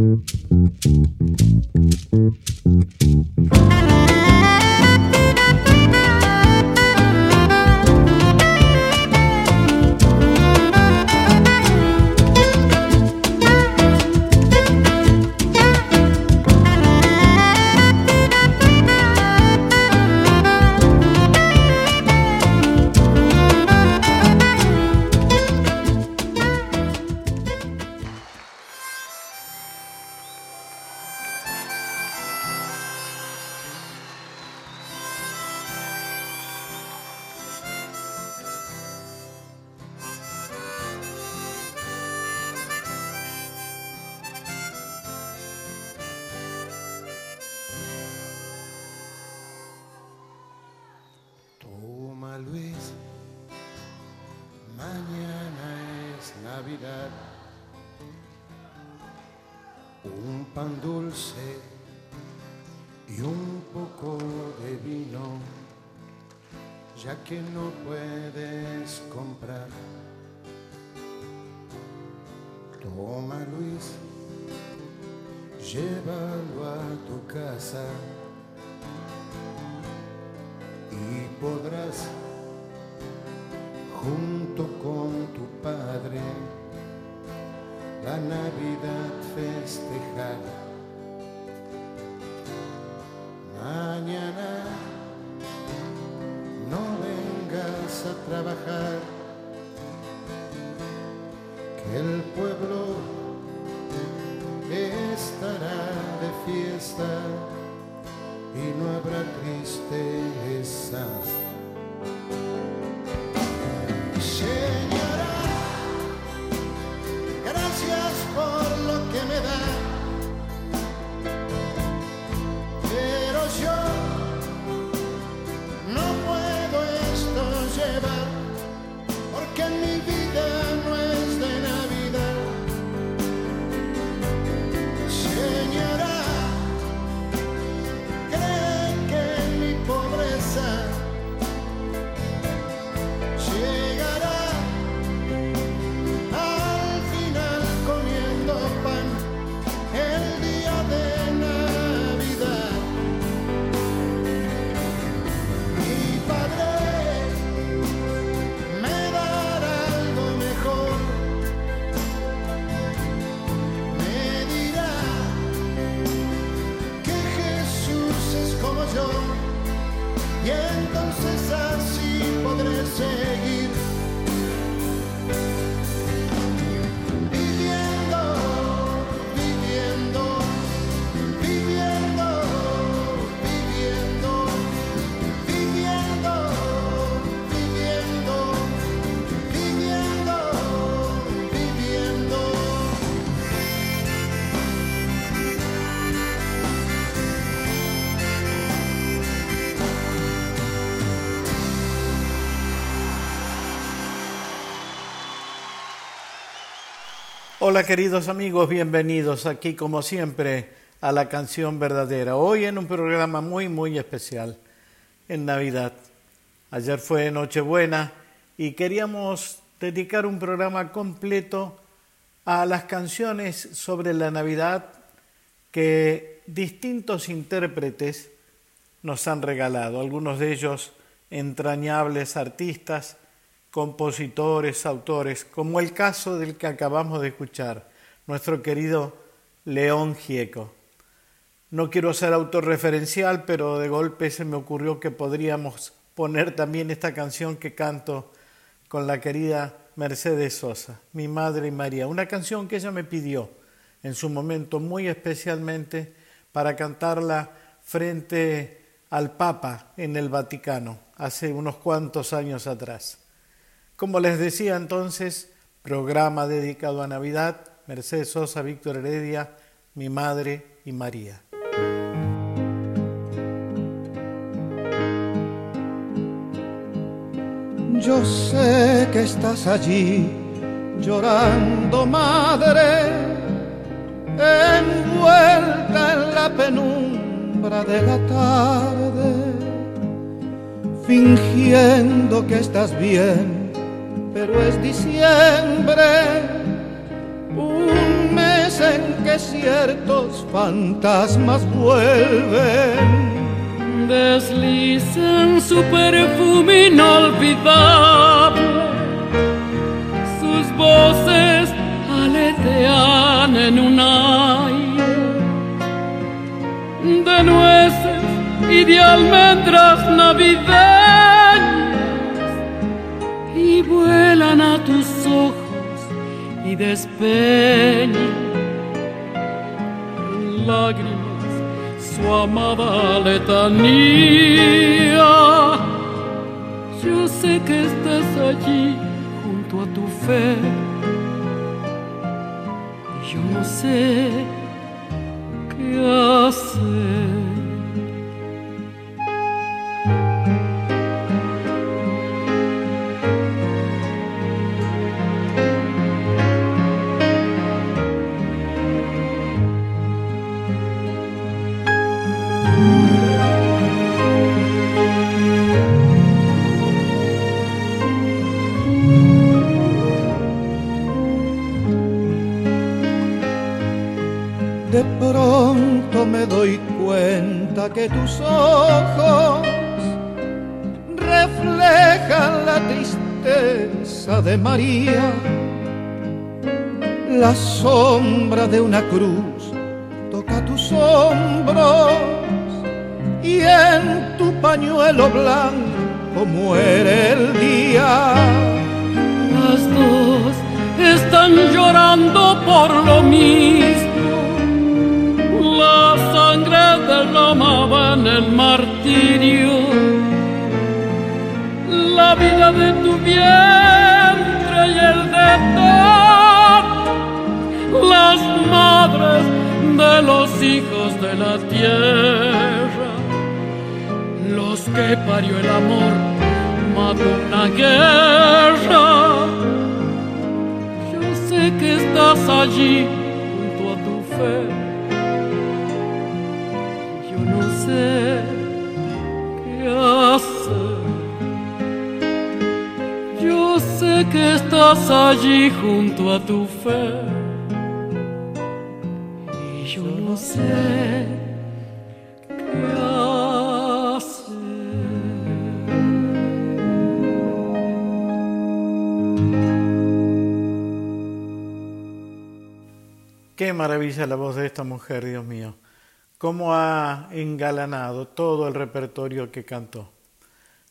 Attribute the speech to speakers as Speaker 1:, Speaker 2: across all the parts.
Speaker 1: Mm-hmm. a trabajar, que el pueblo estará de fiesta y no habrá tristezas.
Speaker 2: Hola queridos amigos, bienvenidos aquí como siempre a la canción verdadera. Hoy en un programa muy muy especial en Navidad. Ayer fue Nochebuena y queríamos dedicar un programa completo a las canciones sobre la Navidad que distintos intérpretes nos han regalado, algunos de ellos entrañables artistas compositores, autores, como el caso del que acabamos de escuchar, nuestro querido León Gieco. No quiero ser autorreferencial, pero de golpe se me ocurrió que podríamos poner también esta canción que canto con la querida Mercedes Sosa, mi madre y María, una canción que ella me pidió en su momento muy especialmente para cantarla frente al Papa en el Vaticano hace unos cuantos años atrás. Como les decía entonces, programa dedicado a Navidad, Mercedes Sosa, Víctor Heredia, mi madre y María.
Speaker 3: Yo sé que estás allí llorando, madre, envuelta en la penumbra de la tarde, fingiendo que estás bien pero es diciembre, un mes
Speaker 4: dicen que ciertos fantasmas vuelven.
Speaker 5: Deslizan su perfume inolvidable, sus voces aletean en un aire de nueces y de almendras navideñas vuelan a tus ojos y despeñan lágrimas su amada letanía. Yo sé que estás allí junto a tu fe. Y yo no sé qué hacer.
Speaker 4: Tus ojos reflejan la tristeza de María. La sombra de una cruz toca tus hombros y en tu pañuelo blanco muere el día.
Speaker 5: Las dos están llorando por lo mismo. Sangre derramaba en martirio. La vida de tu vientre y el de todas las madres de los hijos de la tierra. Los que parió el amor mató una guerra. Yo sé que estás allí junto a tu fe. Qué. Yo sé que estás allí junto a tu fe. Y yo no sé qué hacer.
Speaker 2: Qué maravilla la voz de esta mujer, Dios mío. Cómo ha engalanado todo el repertorio que cantó.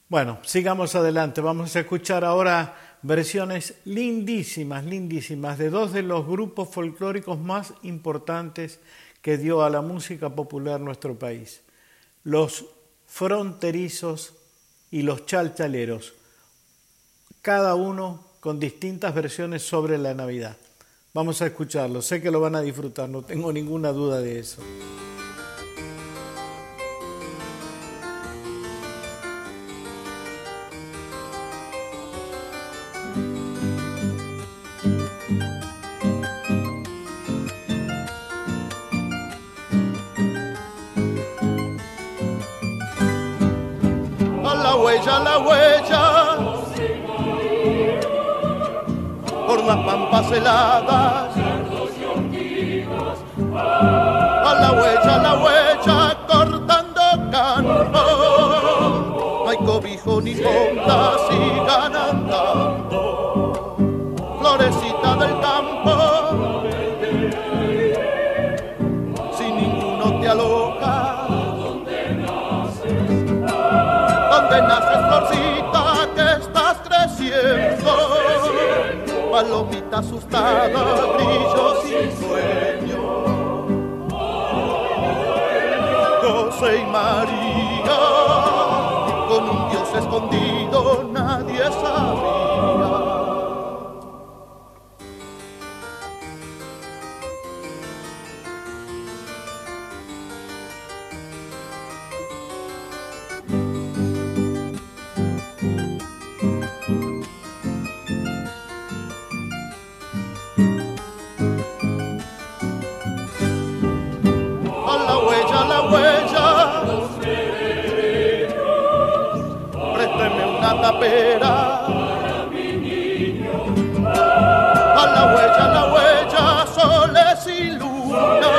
Speaker 2: Bueno, sigamos adelante. Vamos a escuchar ahora versiones lindísimas, lindísimas, de dos de los grupos folclóricos más importantes que dio a la música popular nuestro país. Los fronterizos y los chalchaleros. Cada uno con distintas versiones sobre la Navidad. Vamos a escucharlo. Sé que lo van a disfrutar, no tengo ninguna duda de eso.
Speaker 4: Pampas heladas. A la huella, a la huella, cortando campo. No hay cobijo ni sombra, sigan andando. Palomita asustada, brillo sin sueño. José y María, con un Dios escondido nadie sabía. la pera. A la huella, a la huella, soles y luna.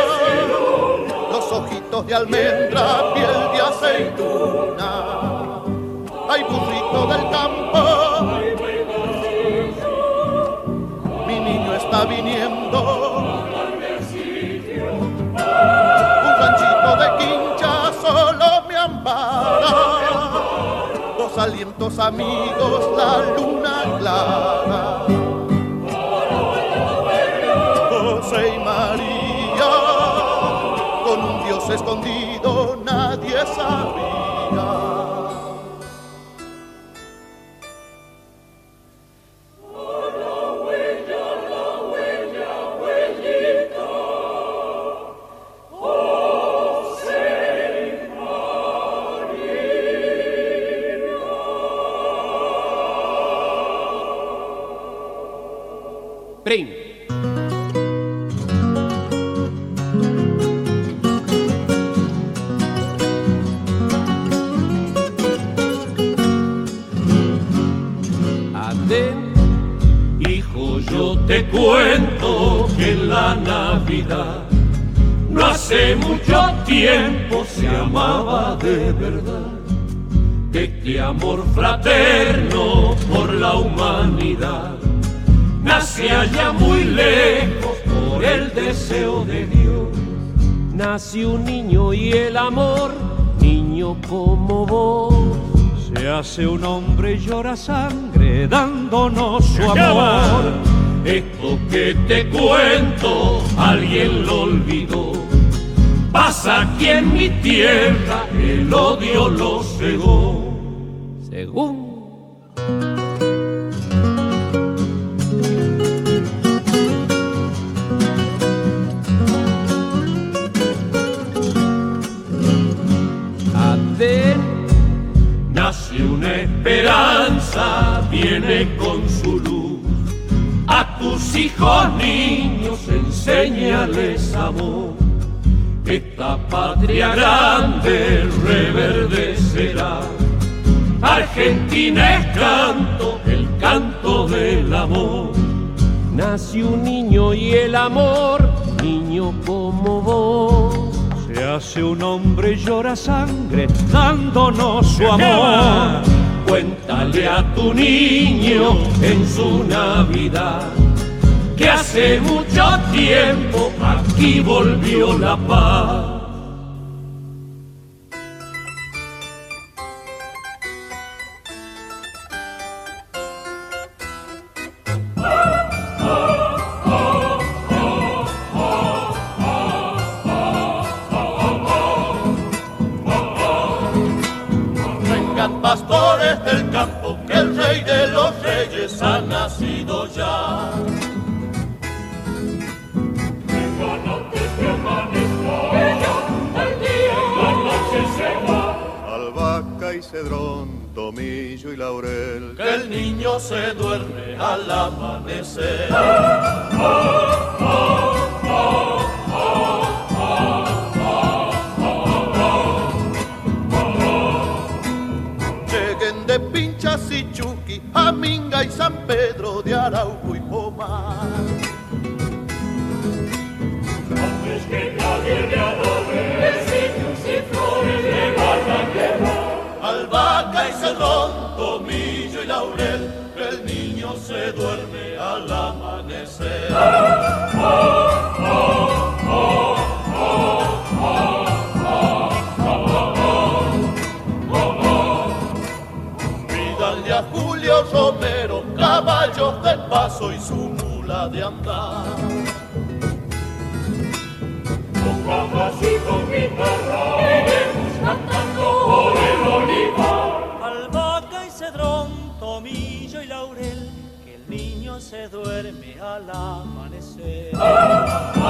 Speaker 4: Los ojitos de almendra, piel de aceituna. Ay, burrito del campo. Mi niño está viniendo. Alientos amigos, la luna clara. José y María, con un Dios escondido nadie sabía.
Speaker 6: Amor fraterno por la humanidad nace allá muy lejos por el deseo de Dios. Nace un niño y el amor, niño como vos.
Speaker 7: Se hace un hombre y llora sangre dándonos su amor.
Speaker 6: Esto que te cuento, alguien lo olvidó. Pasa aquí en mi tierra, el odio lo cegó. Según nace una esperanza, viene con su luz. A tus hijos niños enséñales amor. Esta patria grande reverdecerá. Argentina es canto, el canto del amor. Nace un niño y el amor, niño como vos.
Speaker 7: Se hace un hombre y llora sangre dándonos su amor.
Speaker 6: Cuéntale a tu niño en su Navidad que hace mucho tiempo aquí volvió la paz.
Speaker 4: Rey de los reyes ha nacido ya.
Speaker 8: Albahaca y cedrón, tomillo y laurel.
Speaker 4: Que el niño se duerme al amanecer. Lleguen y San Pedro paso y su mula de andar.
Speaker 9: Albahaca y cedrón, tomillo y laurel, que el niño se duerme al amanecer.
Speaker 4: Hay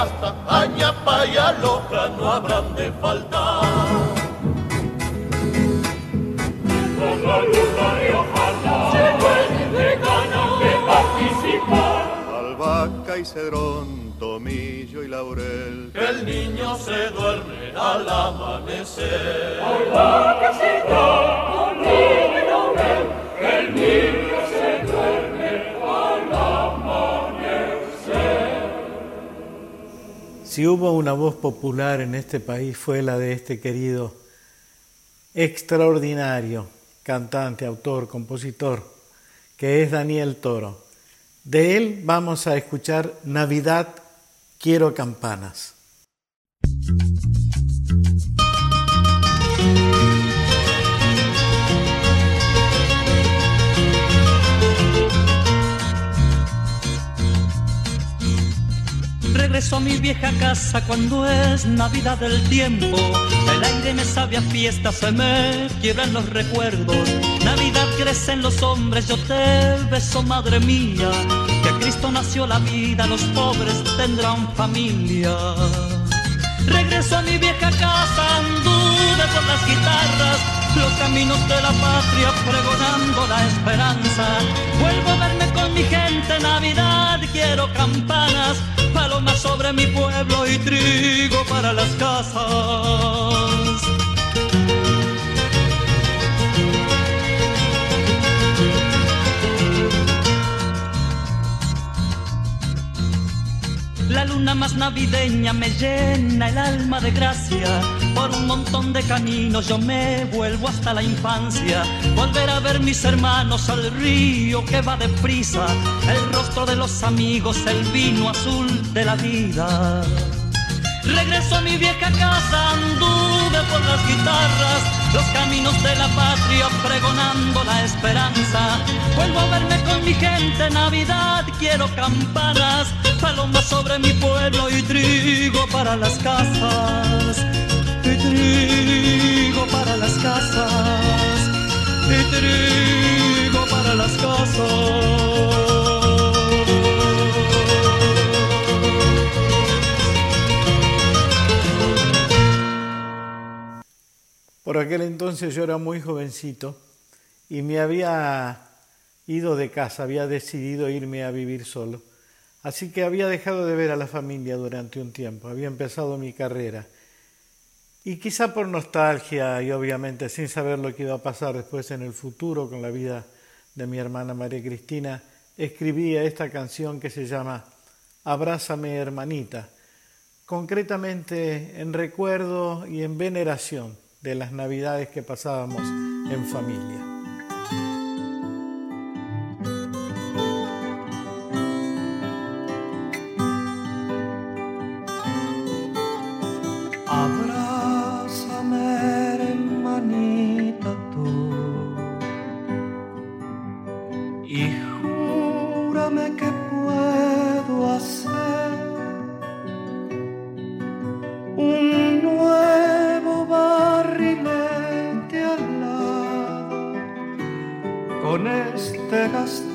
Speaker 4: Mogasta, Añapa y Aloja no habrán de faltar.
Speaker 8: Albahaca y cedrón, tomillo y laurel.
Speaker 4: Que el niño se duerme al amanecer.
Speaker 3: Albahaca, cedrón, y laurel,
Speaker 2: Si hubo una voz popular en este país fue la de este querido, extraordinario cantante, autor, compositor, que es Daniel Toro. De él vamos a escuchar Navidad, quiero campanas.
Speaker 9: Regreso a mi vieja casa cuando es Navidad del tiempo. El aire me sabe a fiesta, se me quiebran los recuerdos. Navidad crece en los hombres, yo te beso, madre mía. Que a Cristo nació la vida, los pobres tendrán familia. Regreso a mi vieja casa, anduve por las guitarras, los caminos de la patria pregonando la esperanza. Vuelvo a verme con mi gente, Navidad, quiero campanas, palomas sobre mi pueblo y trigo para las casas. La luna más navideña me llena el alma de gracia. Por un montón de caminos yo me vuelvo hasta la infancia. Volver a ver mis hermanos al río que va deprisa. El rostro de los amigos, el vino azul de la vida. Regreso a mi vieja casa, anduve por las guitarras, los caminos de la patria pregonando la esperanza. Vuelvo a verme con mi gente, Navidad, quiero campanas, palomas sobre mi pueblo y trigo para las casas. Y trigo para las casas. Y trigo para las casas.
Speaker 2: Por aquel entonces yo era muy jovencito y me había ido de casa, había decidido irme a vivir solo. Así que había dejado de ver a la familia durante un tiempo, había empezado mi carrera. Y quizá por nostalgia y obviamente sin saber lo que iba a pasar después en el futuro con la vida de mi hermana María Cristina, escribía esta canción que se llama Abrázame hermanita, concretamente en recuerdo y en veneración de las navidades que pasábamos en familia.
Speaker 3: Y júrame que este gastado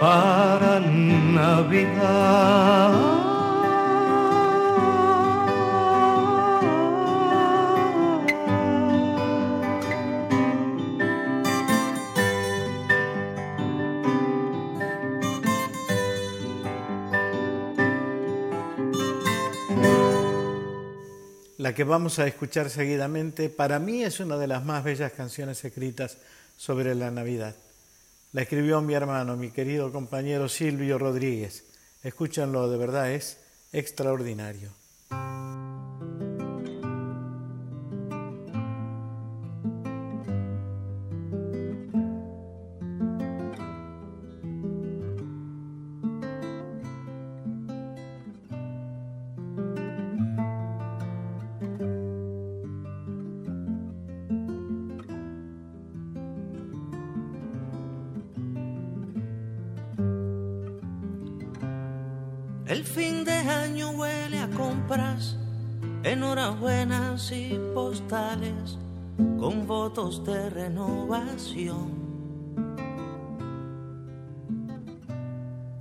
Speaker 3: para Navidad. La que
Speaker 2: vamos a escuchar seguidamente, para mí es una de las más bellas canciones escritas sobre la Navidad. La escribió mi hermano, mi querido compañero Silvio Rodríguez. Escúchanlo, de verdad es extraordinario.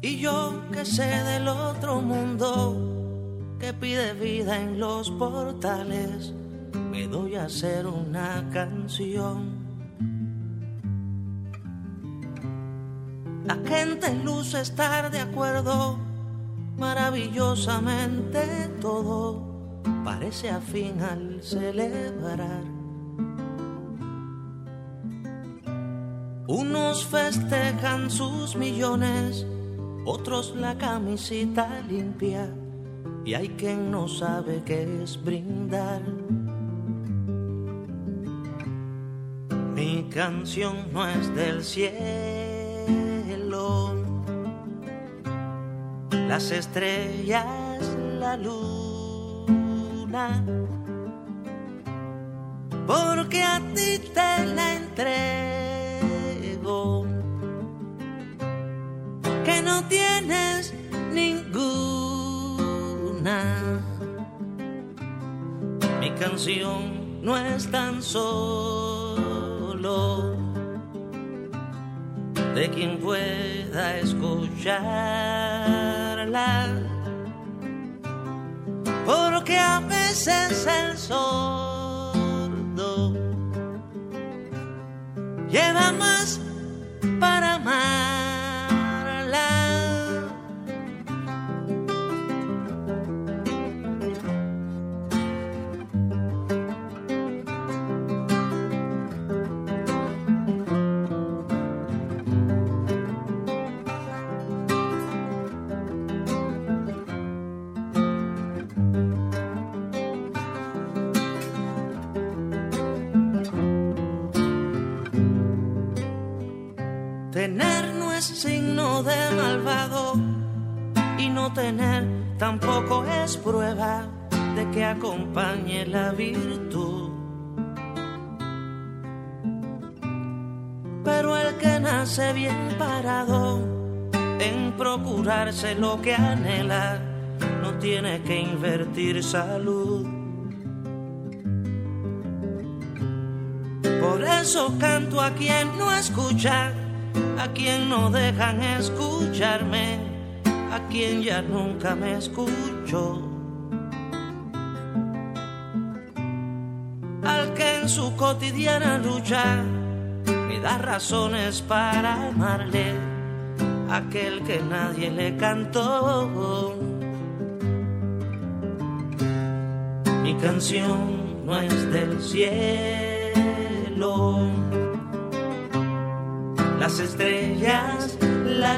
Speaker 10: Y yo que sé del otro mundo que pide vida en los portales, me doy a hacer una canción. La gente luce estar de acuerdo maravillosamente todo parece afín al celebrar. Unos festejan sus millones, otros la camisita limpia y hay quien no sabe qué es brindar. Mi canción no es del cielo. Las estrellas, la luna, porque a ti te la entrego, no tienes ninguna. Mi canción no es tan solo de quien pueda escuchar porque a veces el sordo lleva más para amarla. No tener tampoco es prueba de que acompañe la virtud. Pero el que nace bien parado en procurarse lo que anhela, no tiene que invertir salud. Por eso canto a quien no escucha a quien no dejan escucharme, a quien ya nunca me escucho. Al que en su cotidiana lucha me da razones para amarle, aquel que nadie le cantó. Mi canción no es del cielo las estrellas, la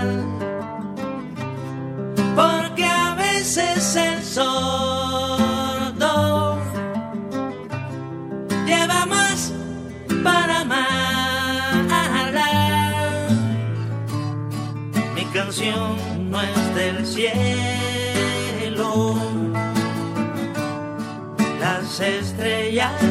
Speaker 10: veces el sordo lleva más para amarla. Mi canción no es del cielo, las estrellas.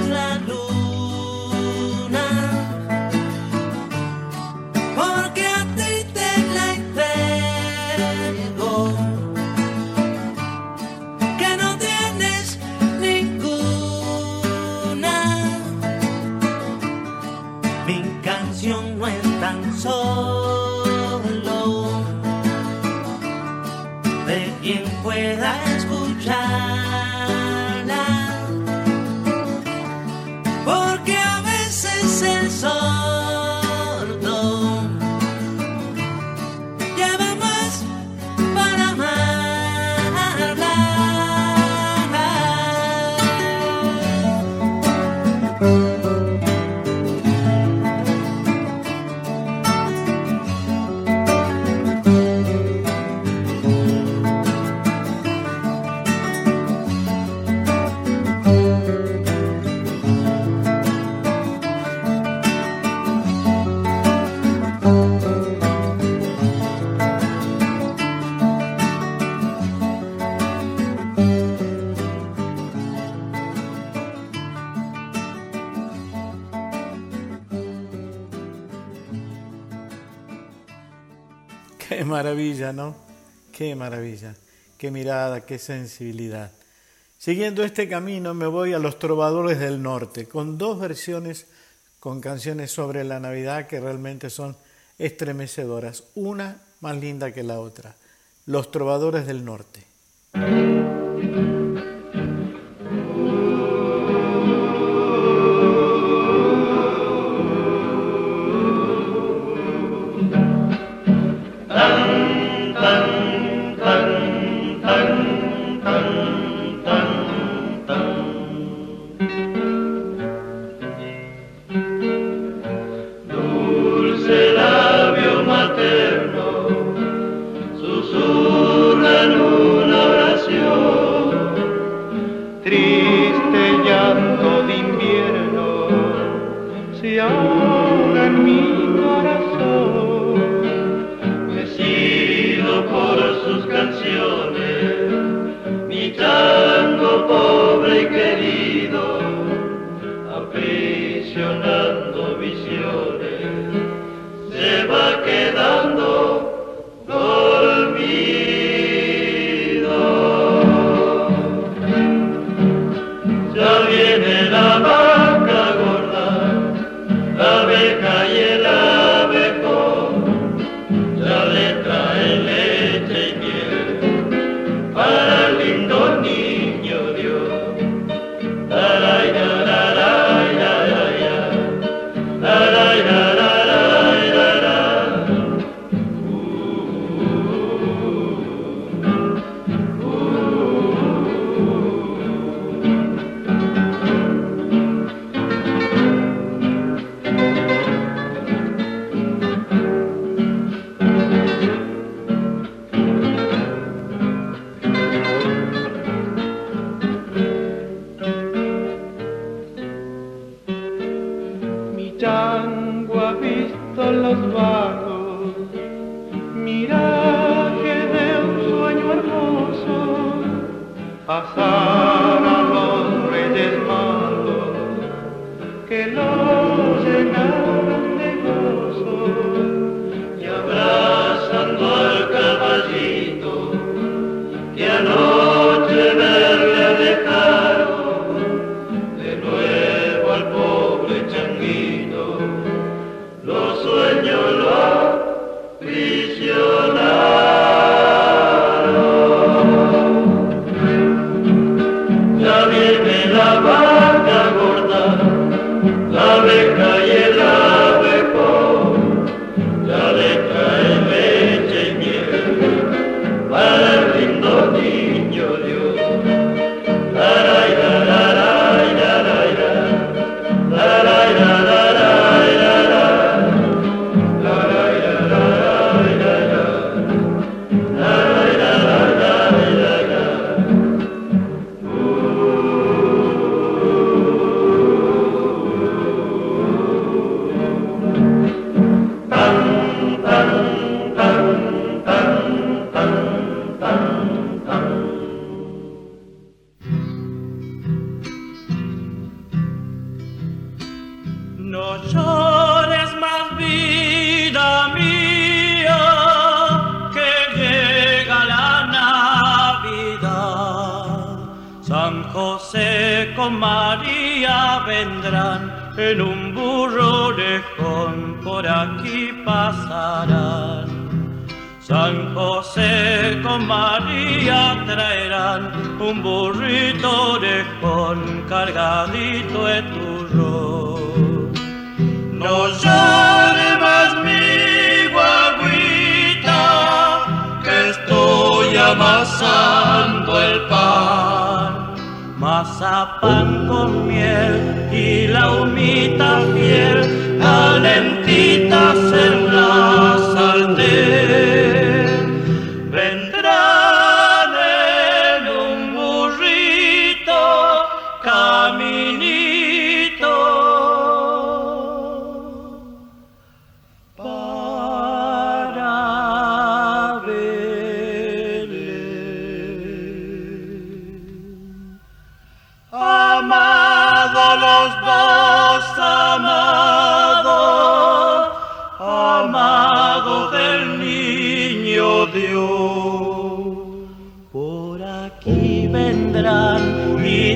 Speaker 11: maravilla, ¿no? Qué maravilla, qué mirada, qué sensibilidad. Siguiendo este camino me voy a los Trovadores del Norte, con dos versiones con canciones sobre la Navidad que realmente son estremecedoras, una más linda que la otra, Los Trovadores del Norte.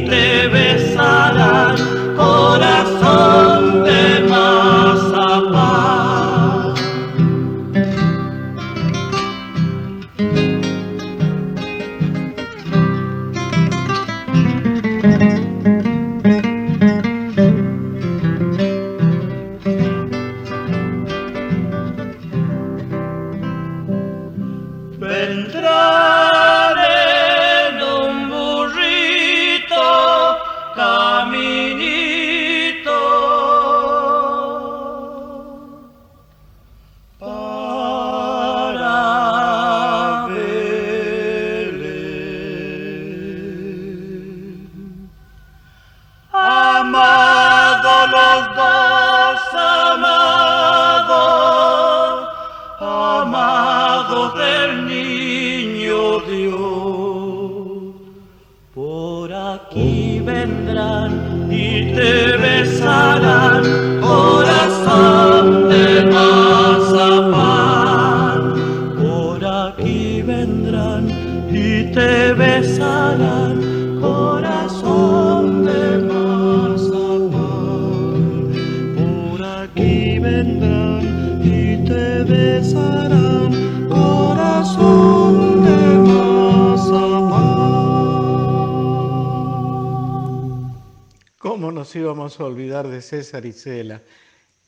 Speaker 12: te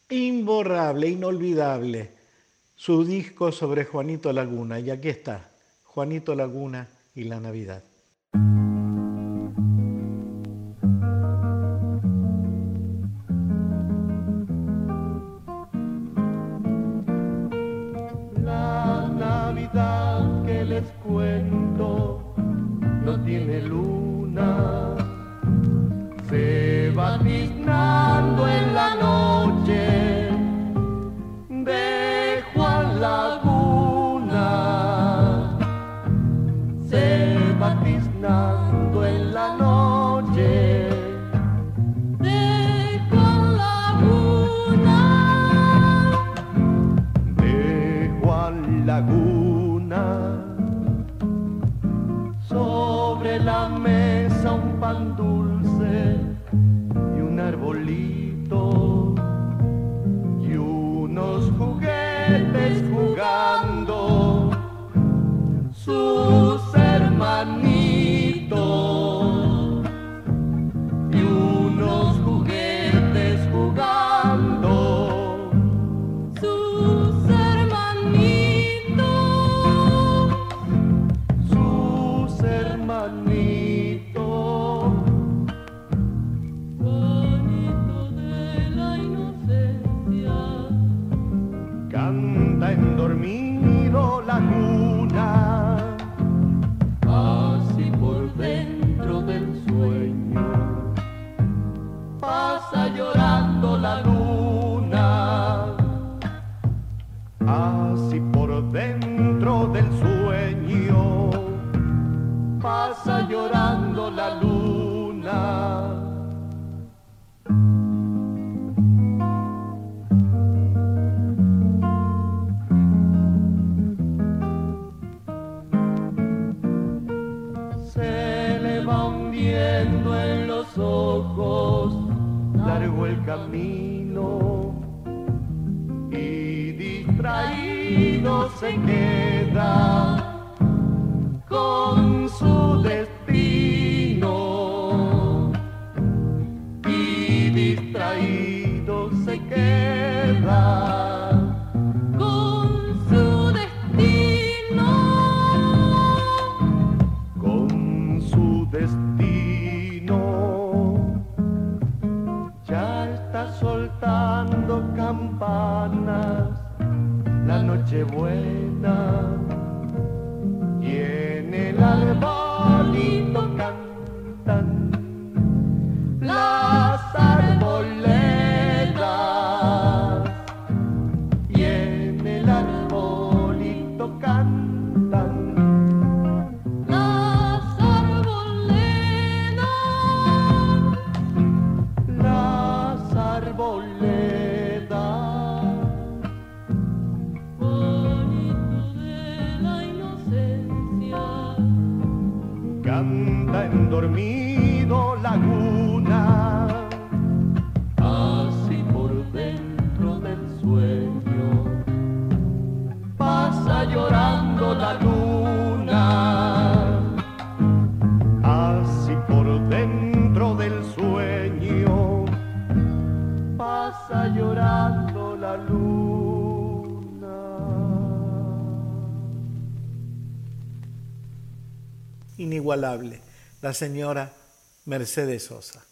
Speaker 8: Imborrable, inolvidable, su disco sobre Juanito Laguna. Y aquí está, Juanito Laguna y la Navidad.
Speaker 13: buen dormido
Speaker 8: laguna. Así por dentro del sueño pasa llorando la luna. Así por dentro del sueño pasa llorando la luna.
Speaker 2: inigualable la señora Mercedes Sosa.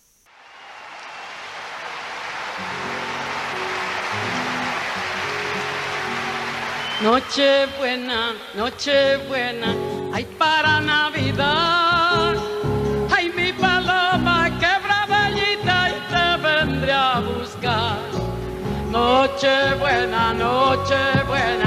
Speaker 14: Noche buena, noche buena, hay para Navidad. Hay mi paloma quebradallita y te vendré a buscar. Noche buena, noche buena.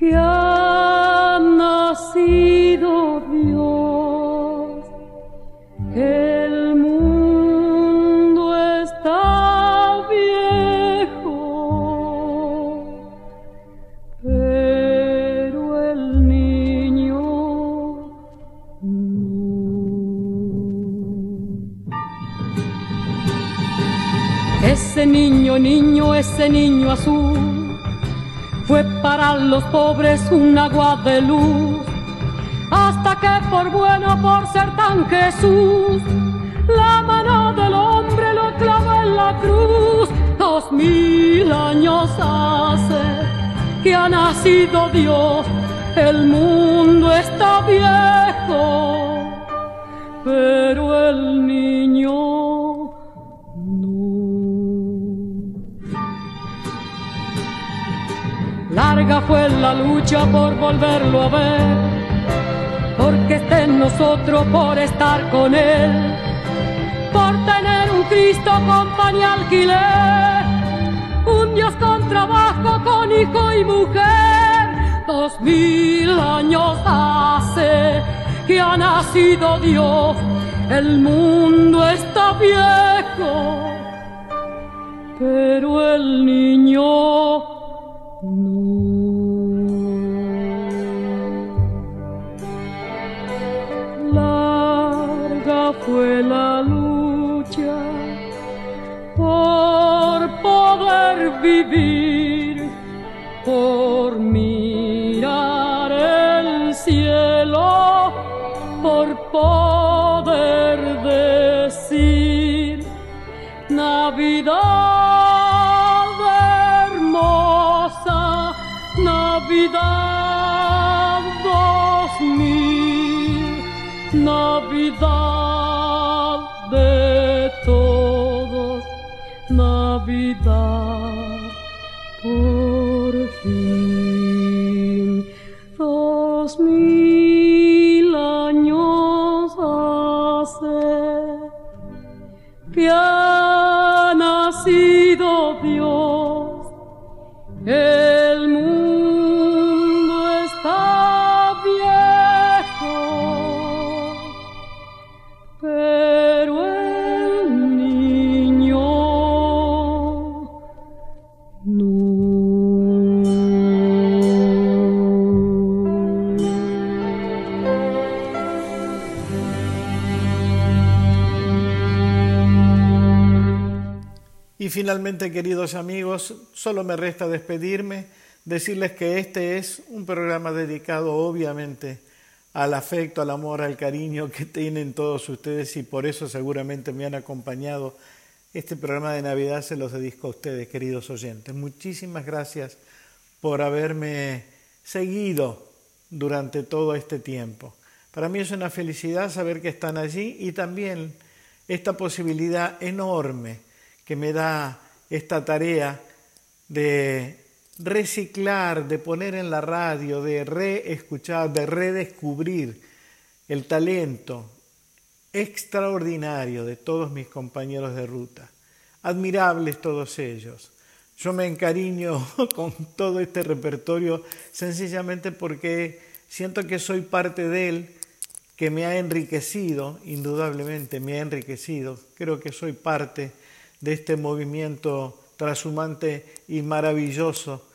Speaker 14: Que
Speaker 15: los pobres un agua de luz, hasta que por bueno, por ser tan Jesús, la mano del hombre lo clavó en la cruz. Dos mil años hace que ha nacido Dios, el mundo está viejo, pero el niño fue la lucha por volverlo a ver, porque está en nosotros por estar con Él, por tener un Cristo alquiler, un Dios con trabajo, con hijo y mujer. Dos mil años hace que ha nacido Dios, el mundo está viejo, pero el niño por mirar el cielo, por poder decir Navidad hermosa, Navidad dos mil, Navidad
Speaker 2: Y finalmente, queridos amigos, solo me resta despedirme, decirles que este es un programa dedicado obviamente al afecto, al amor, al cariño que tienen todos ustedes y por eso seguramente me han acompañado. Este programa de Navidad se los dedico a ustedes, queridos oyentes. Muchísimas gracias por haberme seguido durante todo este tiempo. Para mí es una felicidad saber que están allí y también esta posibilidad enorme que me da esta tarea de reciclar, de poner en la radio, de reescuchar, de redescubrir el talento extraordinario de todos mis compañeros de ruta. Admirables todos ellos. Yo me encariño con todo este repertorio sencillamente porque siento que soy parte de él, que me ha enriquecido, indudablemente me ha enriquecido. Creo que soy parte de este movimiento trashumante y maravilloso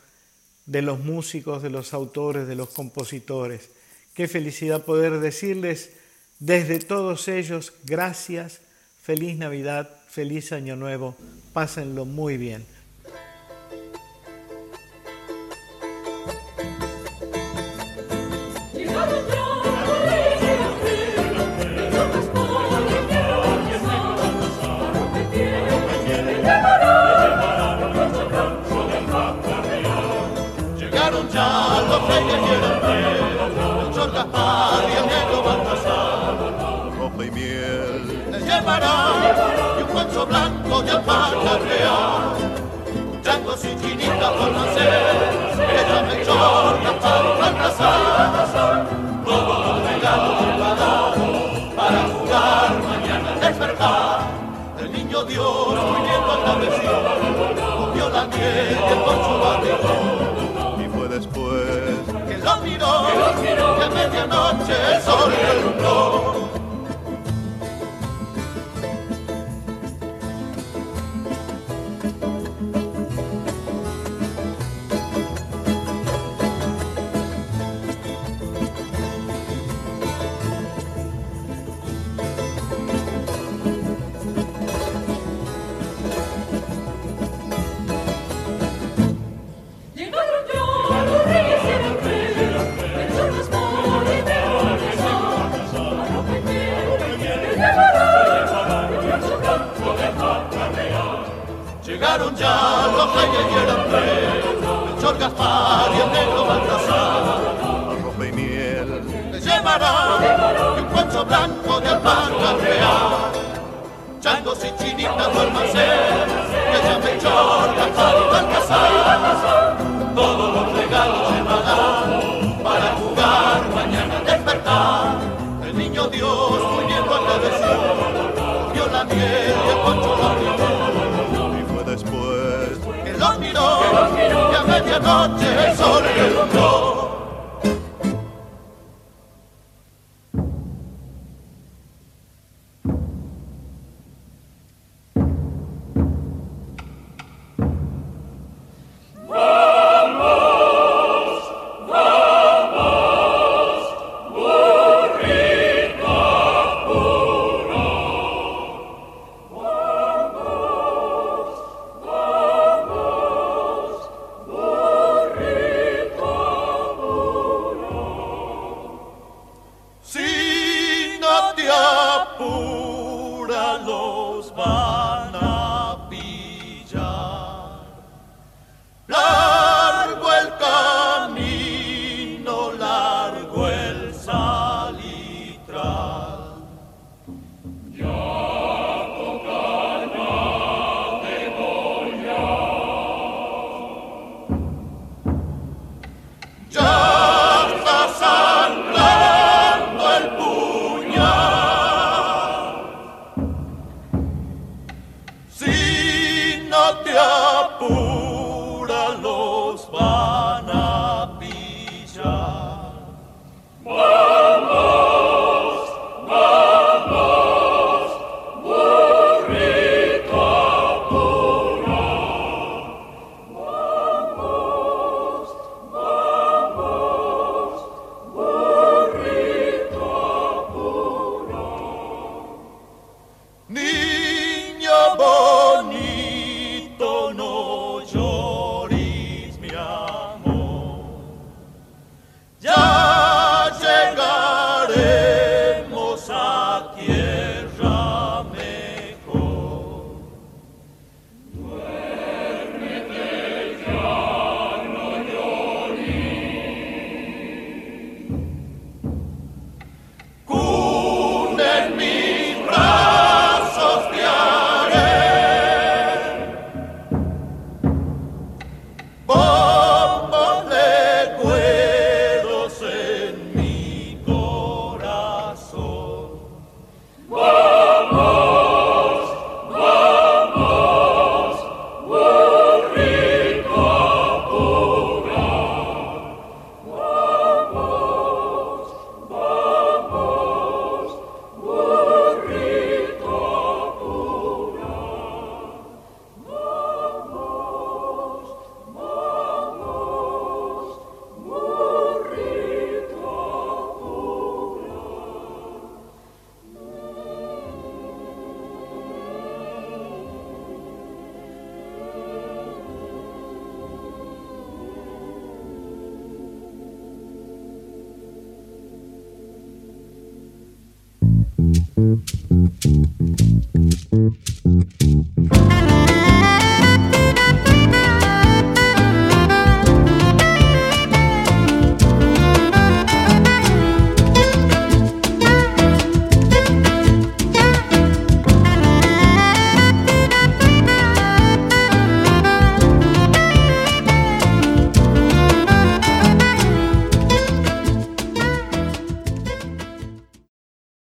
Speaker 2: de los músicos, de los autores, de los compositores. Qué felicidad poder decirles desde todos ellos gracias, Feliz Navidad, feliz Año Nuevo, pásenlo muy bien.
Speaker 4: Blanco y alpaca real. Changos y chinitas por nacer, ella Melchor, Gaspar y Baltasar. Todos los regalos preparados para jugar mañana al despertar. El niño Dios, viviendo en la vecina, la que con su barrigón.
Speaker 8: Y fue después
Speaker 4: que lo miró, que a medianoche el sol.